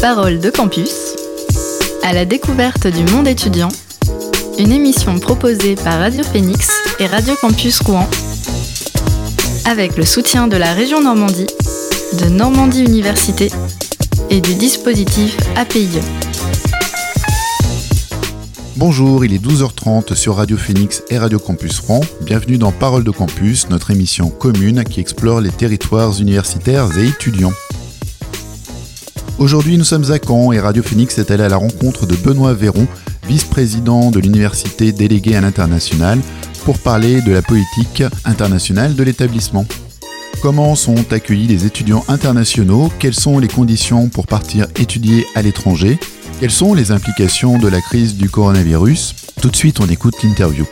Parole de campus, à la découverte du monde étudiant, une émission proposée par Radio Phoenix et Radio Campus Rouen, avec le soutien de la région Normandie, de Normandie Université et du dispositif APIE. Bonjour, il est 12h30 sur Radio Phoenix et Radio Campus Rouen. Bienvenue dans Parole de Campus, notre émission commune qui explore les territoires universitaires et étudiants. Aujourd'hui, nous sommes à Caen et Radio Phoenix est allé à la rencontre de Benoît Véron, vice-président de l'université déléguée à l'international, pour parler de la politique internationale de l'établissement. Comment sont accueillis les étudiants internationaux? Quelles sont les conditions pour partir étudier à l'étranger? Quelles sont les implications de la crise du coronavirus? Tout de suite, on écoute l'interview.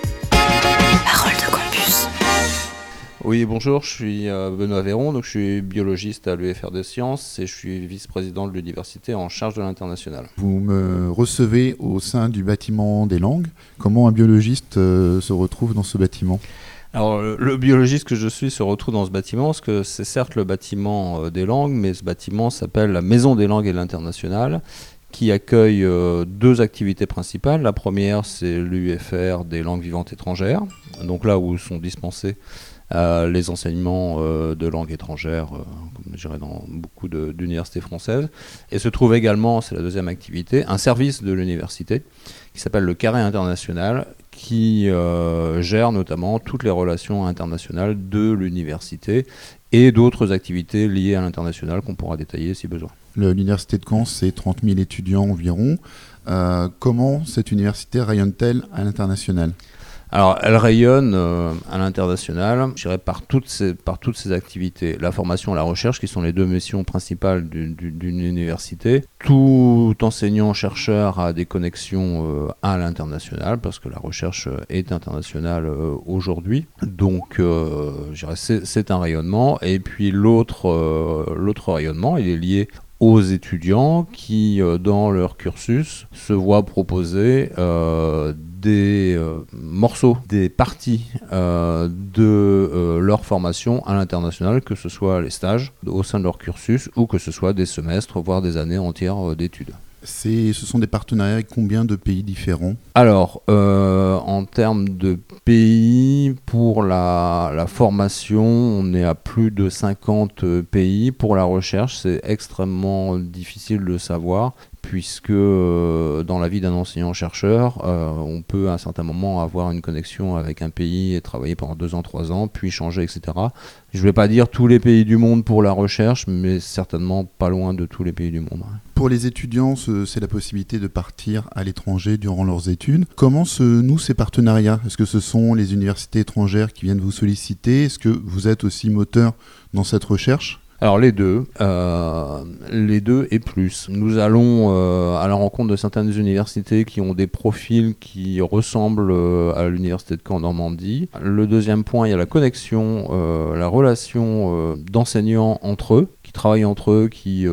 Oui, bonjour, je suis euh, Benoît Véron, donc je suis biologiste à l'UFR des sciences et je suis vice-président de l'université en charge de l'international. Vous me recevez au sein du bâtiment des langues. Comment un biologiste euh, se retrouve dans ce bâtiment? Alors, le, biologiste que je suis se retrouve dans ce bâtiment, parce que c'est certes le bâtiment euh, des langues, mais ce bâtiment s'appelle la Maison des langues et de l'international qui accueille euh, deux activités principales. La première, c'est l'UFR des langues vivantes étrangères, donc là où sont dispensés euh, les enseignements euh, de langues étrangères, comme je dirais dans beaucoup d'universités françaises. Et se trouve également, c'est la deuxième activité, un service de l'université qui s'appelle le Carré International, qui gère notamment toutes les relations internationales de l'université et d'autres activités liées à l'international qu'on pourra détailler si besoin. L'université de Caen, c'est 30 000 étudiants environ. Euh, comment cette université rayonne-t-elle à l'international? Alors, elle rayonne euh, à l'international, je dirais, par toutes, ces, par toutes ces activités. La formation et la recherche, qui sont les deux missions principales d'une université. Tout enseignant-chercheur a des connexions euh, à l'international, parce que la recherche est internationale aujourd'hui. Donc, je dirais, c'est un rayonnement. Et puis, l'autre rayonnement, il est lié aux étudiants qui, euh, dans leur cursus, se voient proposer euh, des euh, morceaux, des parties de leur formation à l'international, que ce soit les stages au sein de leur cursus ou que ce soit des semestres, voire des années entières d'études ce sont des partenariats avec combien de pays différents? Alors, euh, en termes de pays, pour la, la, formation, on est à plus de 50 pays. Pour la recherche, c'est extrêmement difficile de savoir puisque euh, dans la vie d'un enseignant-chercheur, euh, on peut à un certain moment avoir une connexion avec un pays et travailler pendant deux ans, trois ans, puis changer, etc. Je ne vais pas dire tous les pays du monde pour la recherche, mais certainement pas loin de tous les pays du monde. Pour les étudiants, c'est la possibilité de partir à l'étranger durant leurs études. Comment se nouent ces partenariats? Est-ce que ce sont les universités étrangères qui viennent vous solliciter? Est-ce que vous êtes aussi moteur dans cette recherche? Alors les deux, euh, les deux et plus. Nous allons euh, à la rencontre de certaines universités qui ont des profils qui ressemblent euh, à l'université de Caen Normandie. Le deuxième point, il y a la connexion, la relation d'enseignants entre eux, qui travaillent entre eux, qui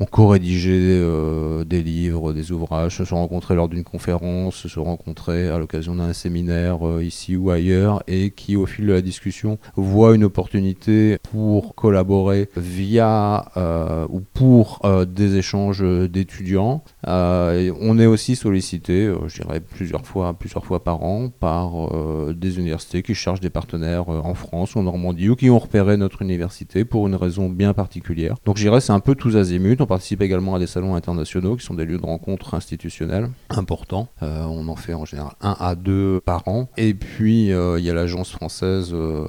ont co-rédigé euh, des livres, des ouvrages, se sont rencontrés lors d'une conférence, se sont rencontrés à l'occasion d'un séminaire euh, ici ou ailleurs, et qui, au fil de la discussion, voient une opportunité pour collaborer via euh, ou pour des échanges d'étudiants. on est aussi sollicité, je dirais plusieurs fois, plusieurs fois par an, par des universités qui cherchent des partenaires en France ou en Normandie ou qui ont repéré notre université pour une raison bien particulière. Donc, je dirais c'est un peu tous azimuts participe également à des salons internationaux qui sont des lieux de rencontre institutionnels importants. Euh, on en fait en général un à deux par an. Et puis euh, il y a l'agence française euh,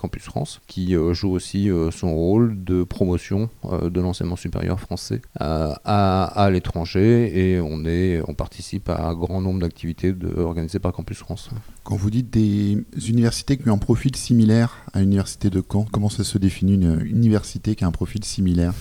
Campus France qui joue aussi son rôle de promotion de l'enseignement supérieur français à, l'étranger et on, est, on participe à un grand nombre d'activités organisées par Campus France. Quand vous dites des universités qui ont un profil similaire à l'université de Caen, comment ça se définit une université qui a un profil similaire?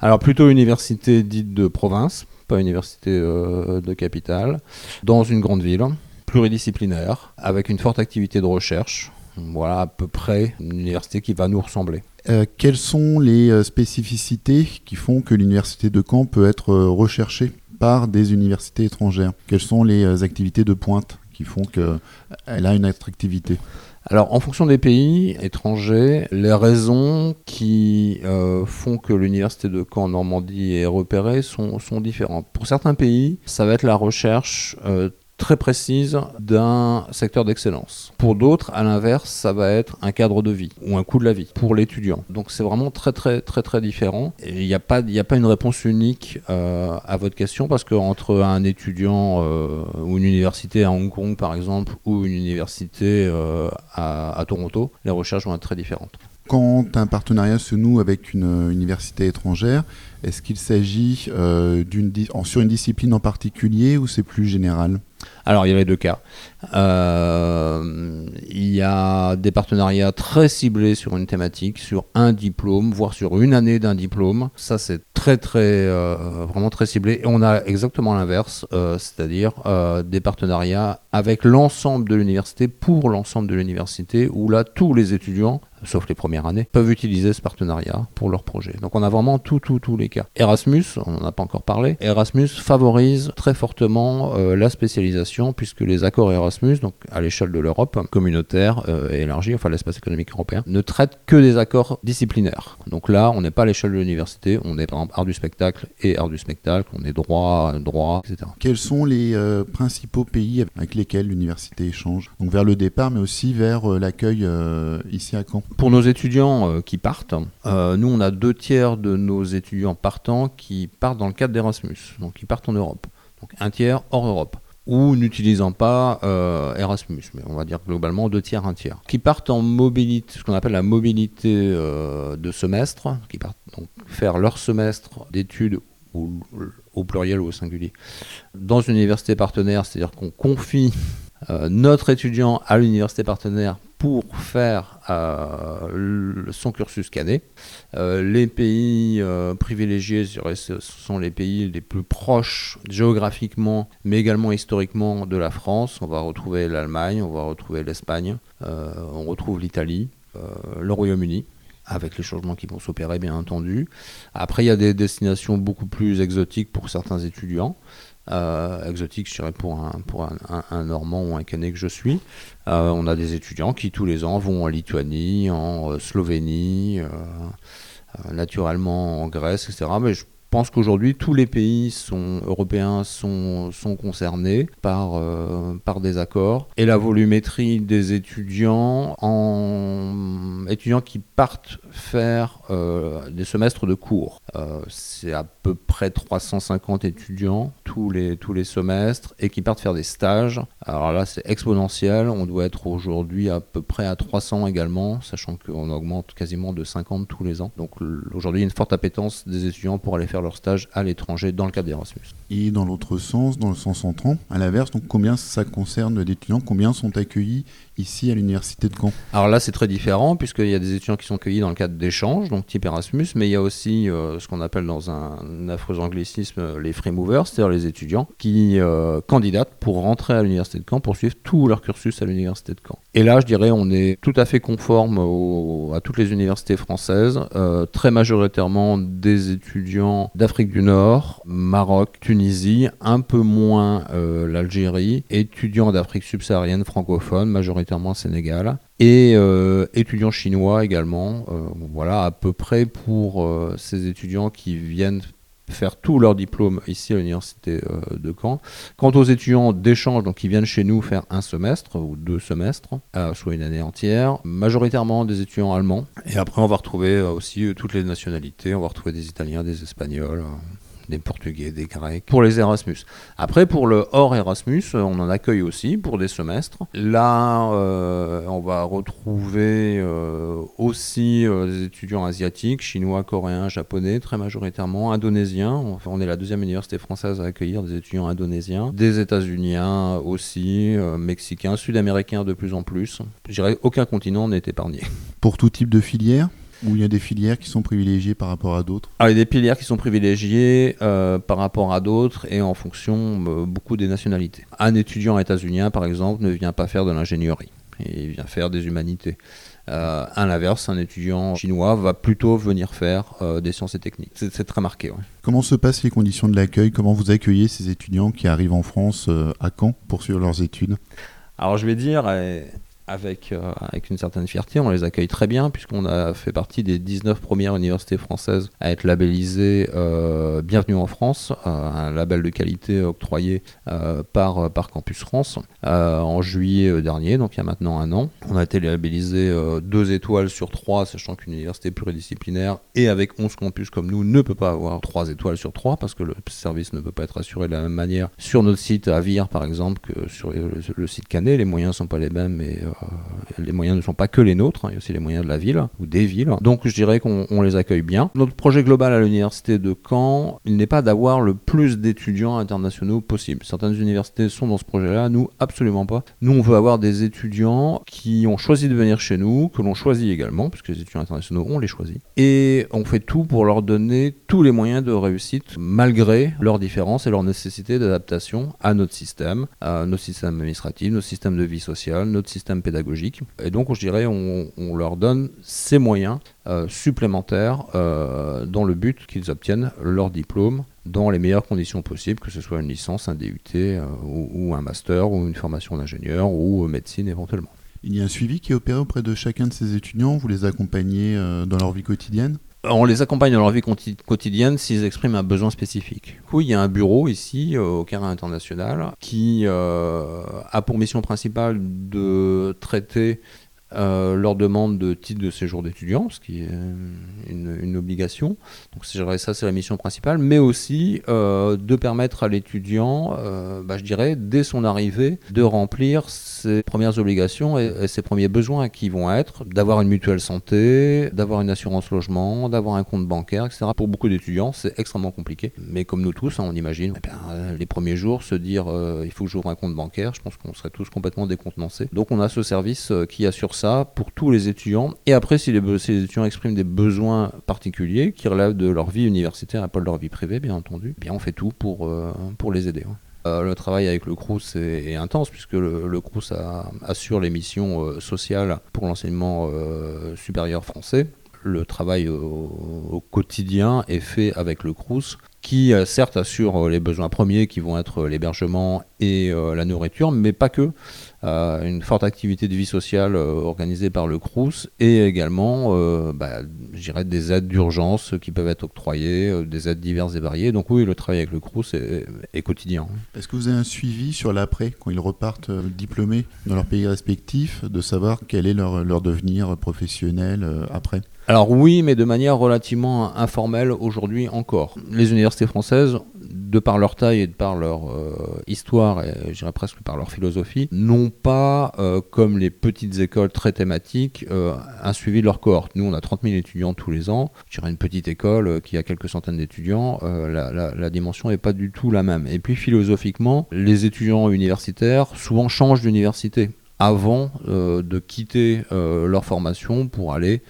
Alors plutôt une université dite de province, pas université euh, de capitale, dans une grande ville, pluridisciplinaire, avec une forte activité de recherche. Voilà à peu près une université qui va nous ressembler. Euh, quelles sont les euh, spécificités qui font que l'université de Caen peut être recherchée par des universités étrangères? Quelles sont les activités de pointe qui font qu'elle a une attractivité? Alors, en fonction des pays étrangers, les raisons qui euh, font que l'université de Caen en Normandie est repérée sont, sont, différentes. Pour certains pays, ça va être la recherche euh, très précise d'un secteur d'excellence. Pour d'autres, à l'inverse, ça va être un cadre de vie ou un coût de la vie pour l'étudiant. Donc c'est vraiment très très très très différent. Il n'y a, pas, a pas une réponse unique euh, à votre question parce qu'entre un étudiant euh, ou une université à Hong Kong par exemple ou une université euh, à, à Toronto, les recherches vont être très différentes. Quand un partenariat se noue avec une université étrangère, est-ce qu'il s'agit euh, sur une discipline en particulier ou c'est plus général? Alors, il y a les deux cas. Euh, il y a des partenariats très ciblés sur une thématique, sur un diplôme, voire sur une année d'un diplôme. Ça, c'est très, très, euh, vraiment très ciblé. Et on a exactement l'inverse, c'est-à-dire des partenariats avec l'ensemble de l'université, pour l'ensemble de l'université, où là, tous les étudiants sauf les premières années, peuvent utiliser ce partenariat pour leur projet. Donc on a vraiment tout, tout, tous les cas. Erasmus, on n'en a pas encore parlé, Erasmus favorise très fortement la spécialisation puisque les accords Erasmus, donc à l'échelle de l'Europe communautaire et euh, élargie, enfin l'espace économique européen, ne traitent que des accords disciplinaires. Donc là, on n'est pas à l'échelle de l'université, on est par exemple art du spectacle et art du spectacle, on est droit, droit, etc. Quels sont les euh, principaux pays avec lesquels l'université échange? Donc vers le départ, mais aussi vers euh, l'accueil ici à Caen. Pour nos étudiants qui partent, nous on a deux tiers de nos étudiants partants qui partent dans le cadre d'Erasmus, donc qui partent en Europe. Donc un tiers hors Europe ou n'utilisant pas euh, Erasmus, mais on va dire globalement deux tiers, un tiers, qui partent en mobilité, ce qu'on appelle la mobilité euh, de semestre, qui partent donc faire leur semestre d'études au pluriel ou au singulier dans une université partenaire, c'est-à-dire qu'on confie euh, notre étudiant à l'université partenaire pour faire euh, son cursus cadet. Euh, les pays euh, privilégiés, ce sont les pays les plus proches géographiquement, mais également historiquement de la France. On va retrouver l'Allemagne, on va retrouver l'Espagne, on retrouve l'Italie, le Royaume-Uni avec les changements qui vont s'opérer bien entendu. Après, il y a des destinations beaucoup plus exotiques pour certains étudiants. Euh, exotique, je dirais, pour, un, pour un, Normand ou un Canet que je suis. Euh, on a des étudiants qui, tous les ans, vont en Lituanie, en euh, Slovénie, naturellement en Grèce, etc. Mais pense qu'aujourd'hui, tous les pays sont, européens sont, sont concernés par, euh, par des accords. Et la volumétrie des étudiants, en, étudiants qui partent faire euh, des semestres de cours, euh, c'est à peu près 350 étudiants tous les, tous les semestres et qui partent faire des stages. Alors là, c'est exponentiel. On doit être aujourd'hui à peu près à 300 également, sachant qu'on augmente quasiment de 50 tous les ans. Donc aujourd'hui, il y a une forte appétence des étudiants pour aller faire leur stage à l'étranger dans le cadre d'Erasmus. Et dans l'autre sens, dans le sens entrant, à l'inverse, combien ça concerne d'étudiants Combien sont accueillis ici à l'université de Caen Alors là, c'est très différent puisqu'il y a des étudiants qui sont accueillis dans le cadre d'échanges, donc type Erasmus, mais il y a aussi euh, ce qu'on appelle dans un affreux anglicisme euh, les free movers, c'est-à-dire les étudiants qui euh, candidatent pour rentrer à l'université de Caen, pour suivre tout leur cursus à l'université de Caen. Et là, je dirais, on est tout à fait conforme à toutes les universités françaises, très majoritairement des étudiants d'Afrique du Nord, Maroc, Tunisie, un peu moins l'Algérie, étudiants d'Afrique subsaharienne francophone, majoritairement Sénégal, et euh, étudiants chinois également. Euh, voilà, à peu près pour euh, ces étudiants qui viennent faire tout leur diplôme ici à l'université de Caen. Quant aux étudiants d'échange, donc qui viennent chez nous faire un semestre ou deux semestres, soit une année entière, majoritairement des étudiants allemands. Et après, on va retrouver aussi toutes les nationalités. On va retrouver des Italiens, des Espagnols des Portugais, des Grecs, pour les Erasmus. Après, pour le hors Erasmus, on en accueille aussi pour des semestres. Là, euh, on va retrouver euh, aussi euh, des étudiants asiatiques, chinois, coréens, japonais, très majoritairement, indonésiens. Enfin, on est la deuxième université française à accueillir des étudiants indonésiens, des États-Uniens aussi, mexicains, sud-américains de plus en plus. Je dirais aucun continent n'est épargné. Pour tout type de filière? Ou il y a des filières qui sont privilégiées par rapport à d'autres ah, Il y a des filières qui sont privilégiées euh, par rapport à d'autres et en fonction euh, beaucoup des nationalités. Un étudiant états-unien, par exemple, ne vient pas faire de l'ingénierie, il vient faire des humanités. Euh, à l'inverse, un étudiant chinois va plutôt venir faire des sciences et techniques. C'est très marqué. Comment se passent les conditions de l'accueil? Comment vous accueillez ces étudiants qui arrivent en France à Caen pour suivre leurs études? Alors je vais dire, avec, euh, avec une certaine fierté. On les accueille très bien puisqu'on a fait partie des 19 premières universités françaises à être labellisées euh, Bienvenue en France, euh, un label de qualité octroyé par, Campus France en juillet dernier, donc il y a maintenant un an. On a été labellisé deux étoiles sur trois, sachant qu'une université pluridisciplinaire et avec 11 campus comme nous ne peut pas avoir trois étoiles sur trois parce que le service ne peut pas être assuré de la même manière sur notre site à Vire par exemple que sur le, site Canet. Les moyens ne sont pas les mêmes et les moyens ne sont pas que les nôtres, hein, il y a aussi les moyens de la ville ou des villes. Donc je dirais qu'on les accueille bien. Notre projet global à l'université de Caen, il n'est pas d'avoir le plus d'étudiants internationaux possible. Certaines universités sont dans ce projet-là, nous absolument pas. Nous on veut avoir des étudiants qui ont choisi de venir chez nous, que l'on choisit également, puisque les étudiants internationaux on les choisit. Et on fait tout pour leur donner tous les moyens de réussite, malgré leurs différences et leur nécessité d'adaptation à notre système, à notre système administratif, notre système de vie sociale, notre système pédagogique. Et donc, je dirais, on, leur donne ces moyens euh, supplémentaires euh, dans le but qu'ils obtiennent leur diplôme dans les meilleures conditions possibles, que ce soit une licence, un DUT euh, ou, un master ou une formation d'ingénieur ou médecine éventuellement. Il y a un suivi qui est opéré auprès de chacun de ces étudiants? Vous les accompagnez dans leur vie quotidienne? On les accompagne dans leur vie quotidienne s'ils expriment un besoin spécifique. Oui, il y a un bureau ici, au Carré International, qui a pour mission principale de traiter euh, leur demande de titre de séjour d'étudiant, ce qui est une, obligation. Donc ça, c'est la mission principale, mais aussi euh, de permettre à l'étudiant, euh, bah, je dirais, dès son arrivée, de remplir ses premières obligations et, ses premiers besoins qui vont être d'avoir une mutuelle santé, d'avoir une assurance logement, d'avoir un compte bancaire, etc. Pour beaucoup d'étudiants, c'est extrêmement compliqué. Mais comme nous tous, hein, on imagine eh les premiers jours se dire il faut que j'ouvre un compte bancaire, je pense qu'on serait tous complètement décontenancés. Donc on a ce service qui assure pour tous les étudiants. Et après, si les, étudiants expriment des besoins particuliers qui relèvent de leur vie universitaire et pas de leur vie privée, bien entendu, bien on fait tout pour, euh, les aider. Euh, le travail avec le CRUS est, intense puisque le, le CRUS assure les missions euh, sociales pour l'enseignement supérieur français. Le travail au, quotidien est fait avec le CRUS qui certes assure les besoins premiers qui vont être l'hébergement et la nourriture, mais pas que. Euh, une forte activité de vie sociale euh, organisée par le CRUS et également euh, bah, des aides d'urgence qui peuvent être octroyées, des aides diverses et variées. Donc oui, le travail avec le CRUS est, quotidien. Est-ce que vous avez un suivi sur l'après, quand ils repartent diplômés dans leur pays respectif, de savoir quel est leur, leur devenir professionnel après? Alors oui, mais de manière relativement informelle aujourd'hui encore. Les universités françaises de par leur taille et de par leur euh, histoire, et je dirais presque par leur philosophie, n'ont pas, euh, comme les petites écoles très thématiques, euh, un suivi de leur cohorte. Nous, on a 30 000 étudiants tous les ans. Je dirais une petite école qui a quelques centaines d'étudiants, la, la, dimension n'est pas du tout la même. Et puis philosophiquement, les étudiants universitaires souvent changent d'université avant de quitter leur formation pour aller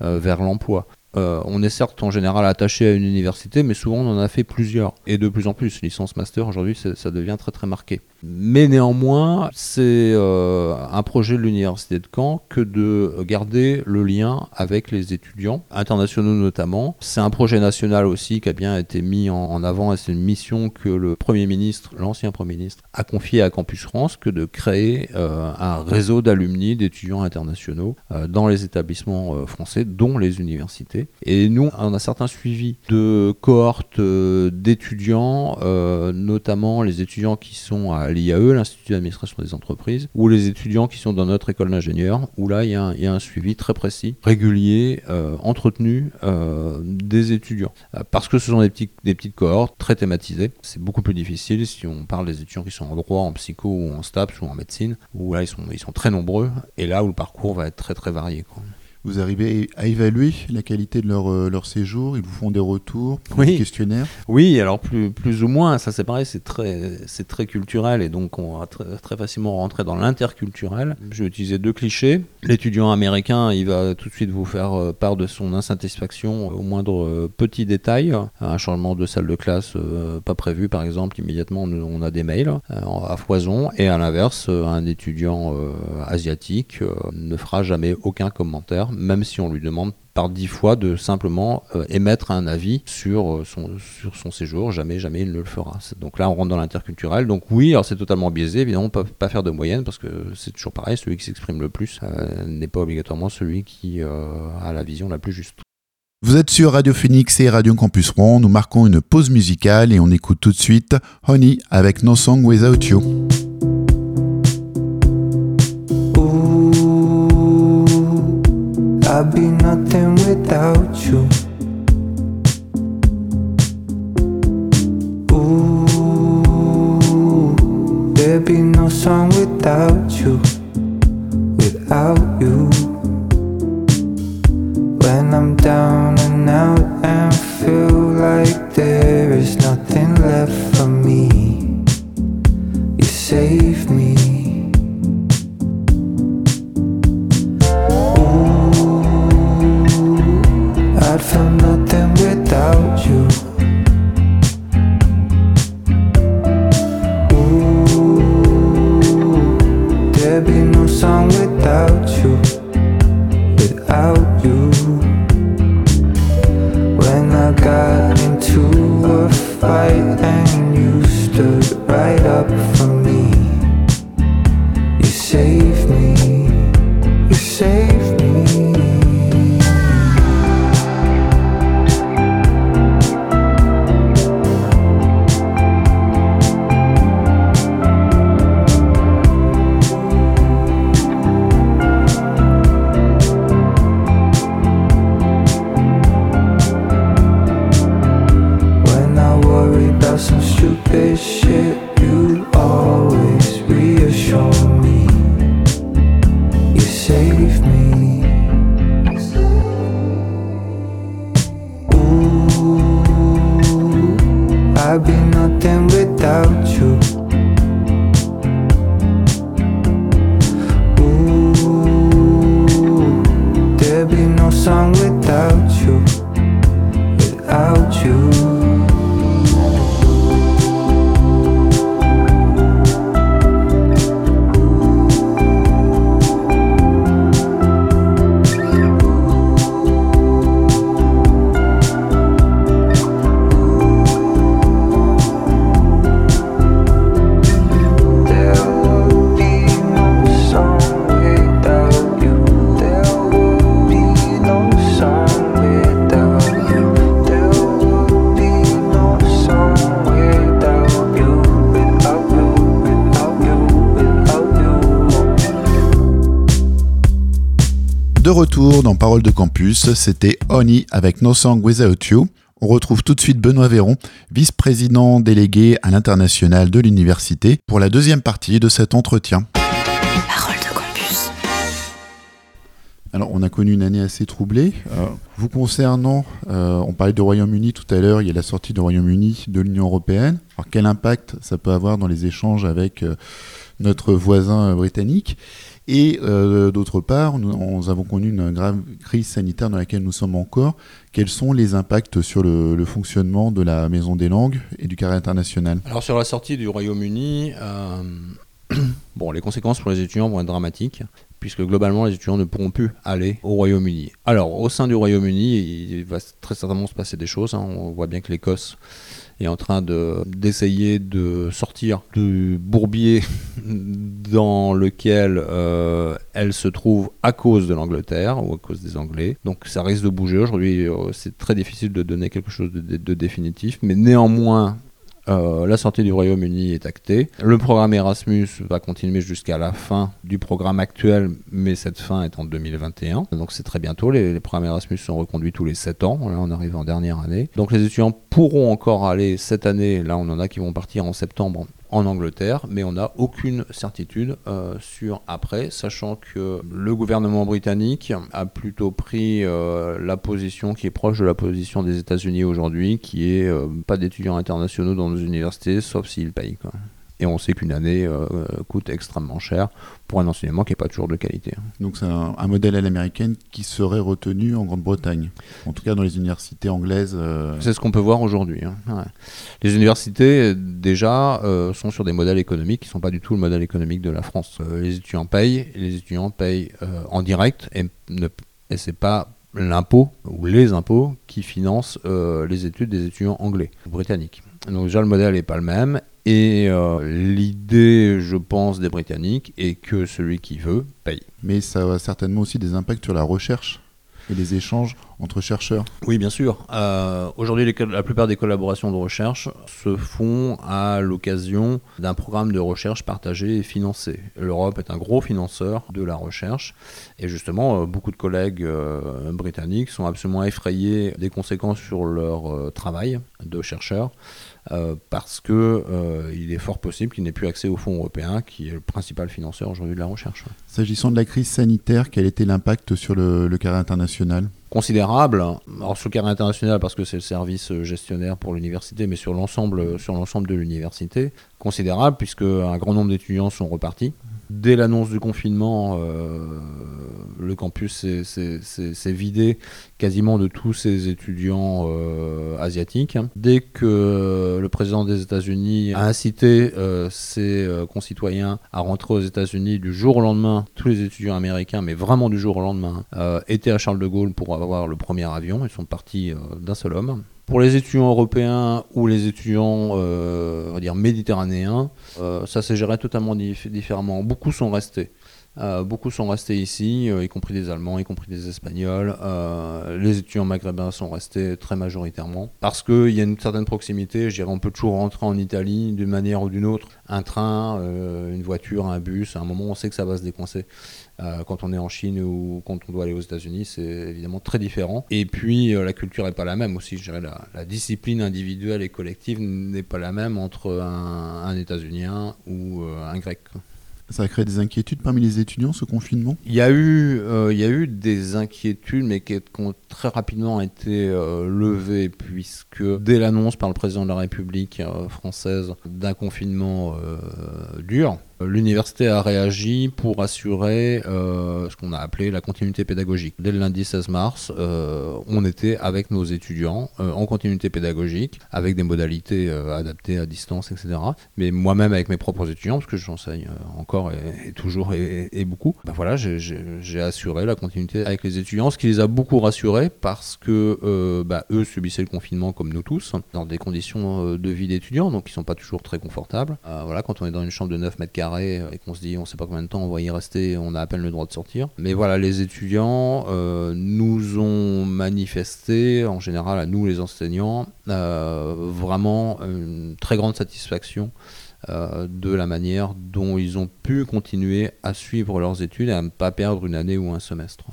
vers l'emploi. Euh, on est certes en général attaché à une université, mais souvent on en a fait plusieurs. Et de plus en plus, licence master aujourd'hui, ça devient très très marqué. Mais néanmoins, c'est euh, un projet de l'Université de Caen que de garder le lien avec les étudiants, internationaux notamment. C'est un projet national aussi qui a bien été mis en, avant et c'est une mission que le Premier ministre, l'ancien Premier ministre, a confiée à Campus France que de créer euh, un réseau d'alumni, d'étudiants internationaux euh, dans les établissements français, dont les universités. Et nous, on a certains suivis de cohortes d'étudiants, notamment les étudiants qui sont à l'IAE, l'Institut d'administration des entreprises, ou les étudiants qui sont dans notre école d'ingénieurs, où là, il y, a un suivi très précis, régulier, euh, entretenu euh, des étudiants. Euh, parce que ce sont des, petits, petites cohortes très thématisées. C'est beaucoup plus difficile si on parle des étudiants qui sont en droit, en psycho ou en STAPS ou en médecine, où là, ils sont, très nombreux, et là où le parcours va être très très varié. Vous arrivez à évaluer la qualité de leur, euh, leur séjour Ils vous font des retours, des questionnaires Oui, alors plus, plus ou moins, ça c'est pareil, c'est très, c'est très culturel et donc on va très, très facilement rentrer dans l'interculturel. Je vais utiliser deux clichés. L'étudiant américain, il va tout de suite vous faire euh, part de son insatisfaction au moindre euh, petit détail. Un changement de salle de classe pas prévu par exemple, immédiatement on a des mails à foison et à l'inverse, un étudiant asiatique ne fera jamais aucun commentaire même si on lui demande par dix fois de simplement euh, émettre un avis sur, euh, son, sur son séjour. Jamais, jamais il ne le fera. Donc là, on rentre dans l'interculturel. Donc oui, alors c'est totalement biaisé. Évidemment, on peut pas faire de moyenne parce que c'est toujours pareil. Celui qui s'exprime le plus euh, n'est pas obligatoirement celui qui a la vision la plus juste. Vous êtes sur Radio Phoenix et Radio Campus Rouen. Nous marquons une pause musicale et on écoute tout de suite Honey avec No Song Without You. I'd be nothing without you. Ooh, there'd be no song without you, without you. When I'm down and out and feel like there is nothing left for me, you save me. De retour dans Parole de Campus, c'était Honey avec No Song Without You. On retrouve tout de suite Benoît Véron, vice-président délégué à l'international de l'université, pour la deuxième partie de cet entretien. Parole de campus. Alors, on a connu une année assez troublée. Euh, vous concernant, euh, on parlait du Royaume-Uni tout à l'heure, il y a la sortie du Royaume-Uni de l'Union européenne. Alors, quel impact ça peut avoir dans les échanges avec euh, notre voisin britannique? Et euh, d'autre part, nous, avons connu une grave crise sanitaire dans laquelle nous sommes encore. Quels sont les impacts sur le, le fonctionnement de la Maison des langues et du carré international? Alors sur la sortie du Royaume-Uni, euh, bon, les conséquences pour les étudiants vont être dramatiques, puisque globalement les étudiants ne pourront plus aller au Royaume-Uni. Alors au sein du Royaume-Uni, il va très certainement se passer des choses. hein. On voit bien que l'Écosse est en train de- d'essayer de, sortir du bourbier dans lequel euh, elle se trouve à cause de l'Angleterre ou à cause des Anglais. Donc ça risque de bouger. Aujourd'hui, euh, c'est très difficile de donner quelque chose de définitif, mais néanmoins, euh, la sortie du Royaume-Uni est actée. Le programme Erasmus va continuer jusqu'à la fin du programme actuel, mais cette fin est en 2021. Donc c'est très bientôt. Les, les programmes Erasmus sont reconduits tous les 7 ans. Là, on arrive en dernière année. Donc les étudiants pourront encore aller cette année. Là, on en a qui vont partir en septembre en Angleterre, mais on n'a aucune certitude euh, sur après, sachant que le gouvernement britannique a plutôt pris euh, la position qui est proche de la position des États-Unis aujourd'hui, qui est euh, pas d'étudiants internationaux dans nos universités, sauf s'ils payent. Et on sait qu'une année euh, coûte extrêmement cher pour un enseignement qui n'est pas toujours de qualité. Donc c'est un, un modèle à l'américaine qui serait retenu en Grande-Bretagne, en tout cas dans les universités anglaises. euh, C'est ce qu'on peut voir aujourd'hui. hein. Ouais. Les universités, euh, déjà, euh, sont sur des modèles économiques qui ne sont pas du tout le modèle économique de la France. Euh, les étudiants payent, les étudiants payent euh, en direct et ne et c'est pas l'impôt ou les impôts qui financent euh, les études des étudiants anglais ou britanniques. Donc déjà le modèle n'est pas le même et euh, l'idée, je pense, des Britanniques est que celui qui veut paye. Mais ça a certainement aussi des impacts sur la recherche et les échanges entre chercheurs. Oui, bien sûr. Euh, Aujourd'hui, la plupart des collaborations de recherche se font à l'occasion d'un programme de recherche partagé et financé. L'Europe est un gros financeur de la recherche et justement, euh, beaucoup de collègues euh, britanniques sont absolument effrayés des conséquences sur leur travail de chercheurs. Euh, parce que euh, il est fort possible qu'il n'ait plus accès aux fonds européens, qui est le principal financeur aujourd'hui de la recherche. S'agissant de la crise sanitaire, quel était l'impact sur le, le carré international? Considérable. Alors sur le carré international parce que c'est le service gestionnaire pour l'université, mais sur l'ensemble sur l'ensemble de l'université, considérable puisque un grand nombre d'étudiants sont repartis. Dès l'annonce du confinement, euh, le campus s'est- vidé quasiment de tous ses étudiants euh, asiatiques. Dès que le président des États-Unis a incité euh, ses concitoyens à rentrer aux États-Unis du jour au lendemain, tous les étudiants américains, mais vraiment du jour au lendemain, étaient à Charles de Gaulle pour avoir le premier avion. Ils sont partis d'un seul homme. Pour les étudiants européens ou les étudiants, euh, on va dire méditerranéens, euh, ça s'est géré totalement dif- différemment. Beaucoup sont restés. Euh, beaucoup sont restés ici, euh, y compris des Allemands, y compris des Espagnols. Euh, les étudiants maghrébins sont restés très majoritairement parce qu'il y a une certaine proximité. Je dirais, on peut toujours rentrer en Italie d'une manière ou d'une autre. Un train, euh, une voiture, un bus. À un moment, on sait que ça va se décoincer. Euh, quand on est en Chine ou quand on doit aller aux États-Unis, c'est évidemment très différent. Et puis, euh, la culture n'est pas la même aussi. Je dirais, la, la discipline individuelle et collective n'est pas la même entre un, un États-Unien ou euh, un Grec. Ça a créé des inquiétudes parmi les étudiants, ce confinement? Il y a eu, euh, il y a eu des inquiétudes, mais qui ont très rapidement été euh, levées, puisque dès l'annonce par le président de la République euh, française d'un confinement dur, l'université a réagi pour assurer euh, ce qu'on a appelé la continuité pédagogique. Dès le lundi 16 mars, euh, on était avec nos étudiants euh, en continuité pédagogique, avec des modalités euh, adaptées à distance, etc. Mais moi-même avec mes propres étudiants, parce que j'enseigne euh, encore et, toujours et, beaucoup, ben voilà, j'ai- assuré la continuité avec les étudiants, ce qui les a beaucoup rassurés parce que euh, bah, eux subissaient le confinement comme nous tous, dans des conditions euh, de vie d'étudiants, donc qui sont pas toujours très confortables. Euh, voilà, quand on est dans une chambre de 9 mètres carrés euh, et qu'on se dit on sait pas combien de temps on va y rester, on a à peine le droit de sortir. Mais voilà, les étudiants euh, nous ont manifesté, en général à nous les enseignants, euh, vraiment une très grande satisfaction de la manière dont ils ont pu continuer à suivre leurs études et à ne pas perdre une année ou un semestre.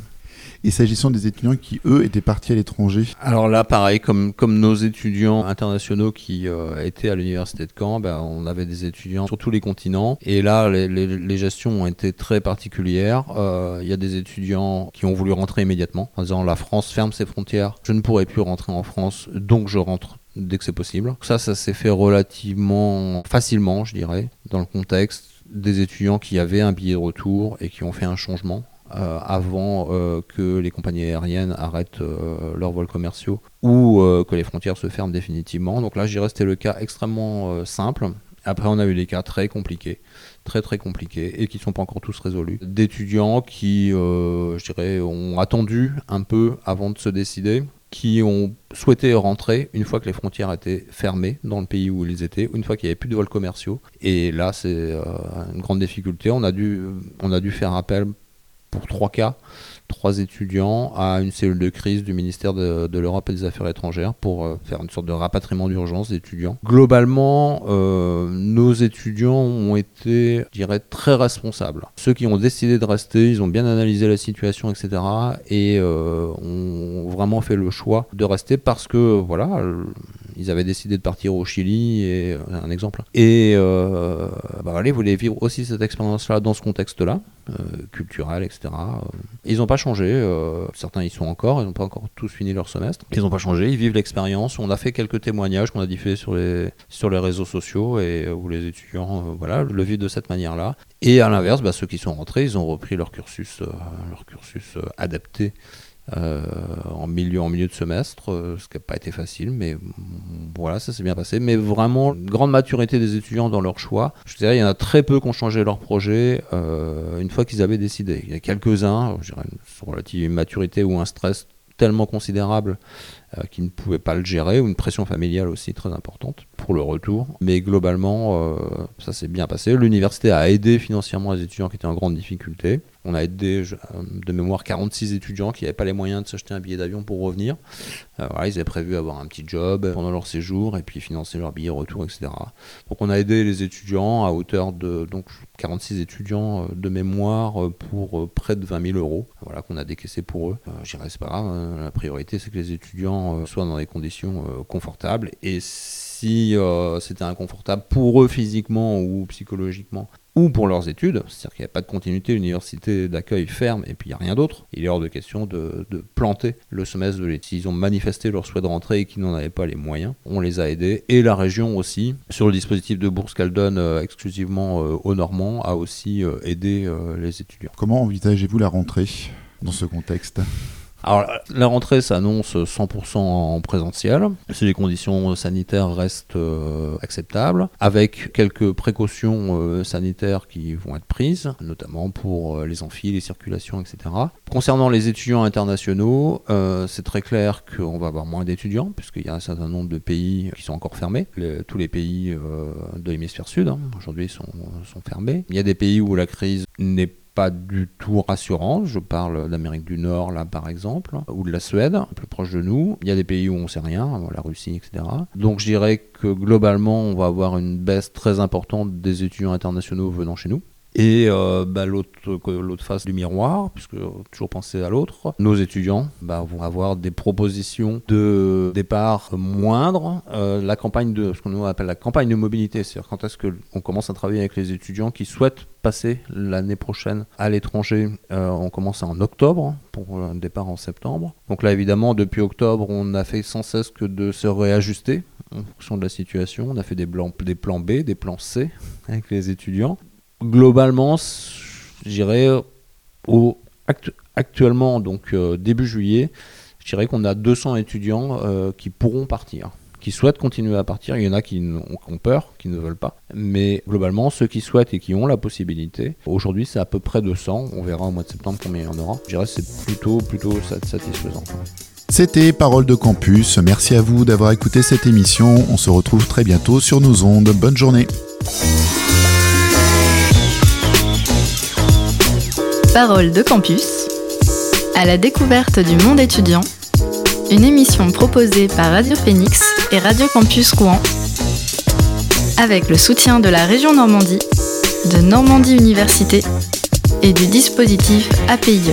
Et s'agissant des étudiants qui, eux, étaient partis à l'étranger, Alors là, pareil, comme, nos étudiants internationaux qui euh, étaient à l'université de Caen, ben, on avait des étudiants sur tous les continents. Et là, les, gestions ont été très particulières. Euh, Il y a des étudiants qui ont voulu rentrer immédiatement en disant la France ferme ses frontières, je ne pourrai plus rentrer en France, donc je rentre dès que c'est possible. Ça, ça s'est fait relativement facilement, je dirais, dans le contexte des étudiants qui avaient un billet de retour et qui ont fait un changement avant euh, que les compagnies aériennes arrêtent euh, leurs vols commerciaux ou euh, que les frontières se ferment définitivement. Donc là, que c'était le cas extrêmement euh, simple. Après, on a eu des cas très compliqués, très très compliqués, et qui ne sont pas encore tous résolus. D'étudiants qui, euh, je dirais, ont attendu un peu avant de se décider, qui ont souhaité rentrer une fois que les frontières étaient fermées dans le pays où ils étaient, une fois qu'il n'y avait plus de vols commerciaux. Et là, c'est euh, une grande difficulté. On a dû, on a dû faire appel pour trois cas, trois étudiants à une cellule de crise du ministère de, l'Europe et des Affaires étrangères pour euh, faire une sorte de rapatriement d'urgence d'étudiants. Globalement, euh, nos étudiants ont été, je dirais, très responsables. Ceux qui ont décidé de rester, ils ont bien analysé la situation, etc. et euh, ont vraiment fait le choix de rester parce que, voilà, ils avaient décidé de partir au Chili, et un exemple. Et bah voilà, ils voulaient vivre aussi cette expérience-là dans ce contexte-là, culturel, etc. Ils n'ont pas changé. euh, certains y sont encore, ils n'ont pas encore tous fini leur semestre. Ils n'ont pas changé, ils vivent l'expérience. On a fait quelques témoignages qu'on a diffusés sur les, sur les réseaux sociaux et euh, où les étudiants euh, voilà, le vivent de cette manière-là. Et à l'inverse, bah, ceux qui sont rentrés, ils ont repris leur cursus, leur cursus adapté euh, en, milieu, en milieu de semestre, euh, ce qui n'a pas été facile, mais voilà, ça s'est bien passé. Mais vraiment, grande maturité des étudiants dans leur choix. Je dirais, il y en a très peu qui ont changé leur projet une fois qu'ils avaient décidé. Il y a quelques-uns, je dirais, une relative maturité ou un stress tellement considérable euh, qu'ils ne pouvaient pas le gérer, ou une pression familiale aussi très importante pour le retour. Mais globalement, euh, ça s'est bien passé. L'université a aidé financièrement les étudiants qui étaient en grande difficulté. On a aidé euh, de mémoire 46 étudiants qui n'avaient pas les moyens de s'acheter un billet d'avion pour revenir. ils avaient prévu avoir un petit job pendant leur séjour et puis financer leur billet retour, etc. Donc on a aidé les étudiants à hauteur de donc 46 étudiants de mémoire pour près de 20 000 euros. Voilà qu'on a décaissé pour eux. je dirais pas. Hein. La priorité c'est que les étudiants euh, soit dans des conditions euh, confortables. Et si euh, c'était inconfortable pour eux physiquement ou psychologiquement, ou pour leurs études, c'est-à-dire qu'il n'y a pas de continuité, l'université d'accueil ferme et puis il n'y a rien d'autre, il est hors de question de, planter le semestre de l'été. S'ils ont manifesté leur souhait de rentrer et qu'ils n'en avaient pas les moyens, on les a aidés, et la région aussi, sur le dispositif de bourse qu'elle donne exclusivement aux Normands, a aussi aidé les étudiants. Comment envisagez-vous la rentrée dans ce contexte? Alors la rentrée s'annonce 100% en présentiel, si les conditions sanitaires restent euh, acceptables, avec quelques précautions euh, sanitaires qui vont être prises, notamment pour euh, les amphis, les circulations, etc. Concernant les étudiants internationaux, c'est très clair qu'on va avoir moins d'étudiants, puisqu'il y a un certain nombre de pays qui sont encore fermés. tous les pays de l'hémisphère sud, hein, aujourd'hui, sont, sont fermés. Il y a des pays où la crise n'est pas pas du tout rassurante. Je parle d'Amérique du Nord, là, par exemple, ou de la Suède, plus proche de nous. Il y a des pays où on sait rien, la Russie, etc. Donc je dirais que globalement, on va avoir une baisse très importante des étudiants internationaux venant chez nous. Et euh, bah, l'autre, face du miroir, puisque toujours penser à l'autre, nos étudiants bah, vont avoir des propositions de départ moindres. Euh, la campagne de ce qu'on appelle la campagne de mobilité, c'est-à-dire quand est-ce qu'on commence à travailler avec les étudiants qui souhaitent passer l'année prochaine à l'étranger. Euh, on commence en octobre pour un départ en septembre. Donc là, évidemment, depuis octobre, on a fait sans cesse que de se réajuster en fonction de la situation. On a fait des plans B, des plans C avec les étudiants globalement, j'irais au actuellement, donc euh, début juillet, je dirais qu'on a 200 étudiants euh, qui pourront partir, qui souhaitent continuer à partir. Il y en a qui ont, peur, qui ne veulent pas. Mais globalement, ceux qui souhaitent et qui ont la possibilité, aujourd'hui c'est à peu près 200. On verra au mois de septembre combien il y en aura. Je dirais que c'est plutôt, plutôt satisfaisant. C'était Parole de Campus. Merci à vous d'avoir écouté cette émission. On se retrouve très bientôt sur nos ondes. Bonne journée. Parole de campus, à la découverte du monde étudiant, une émission proposée par Radio Phoenix et Radio Campus Rouen, avec le soutien de la région Normandie, de Normandie Université et du dispositif APIE.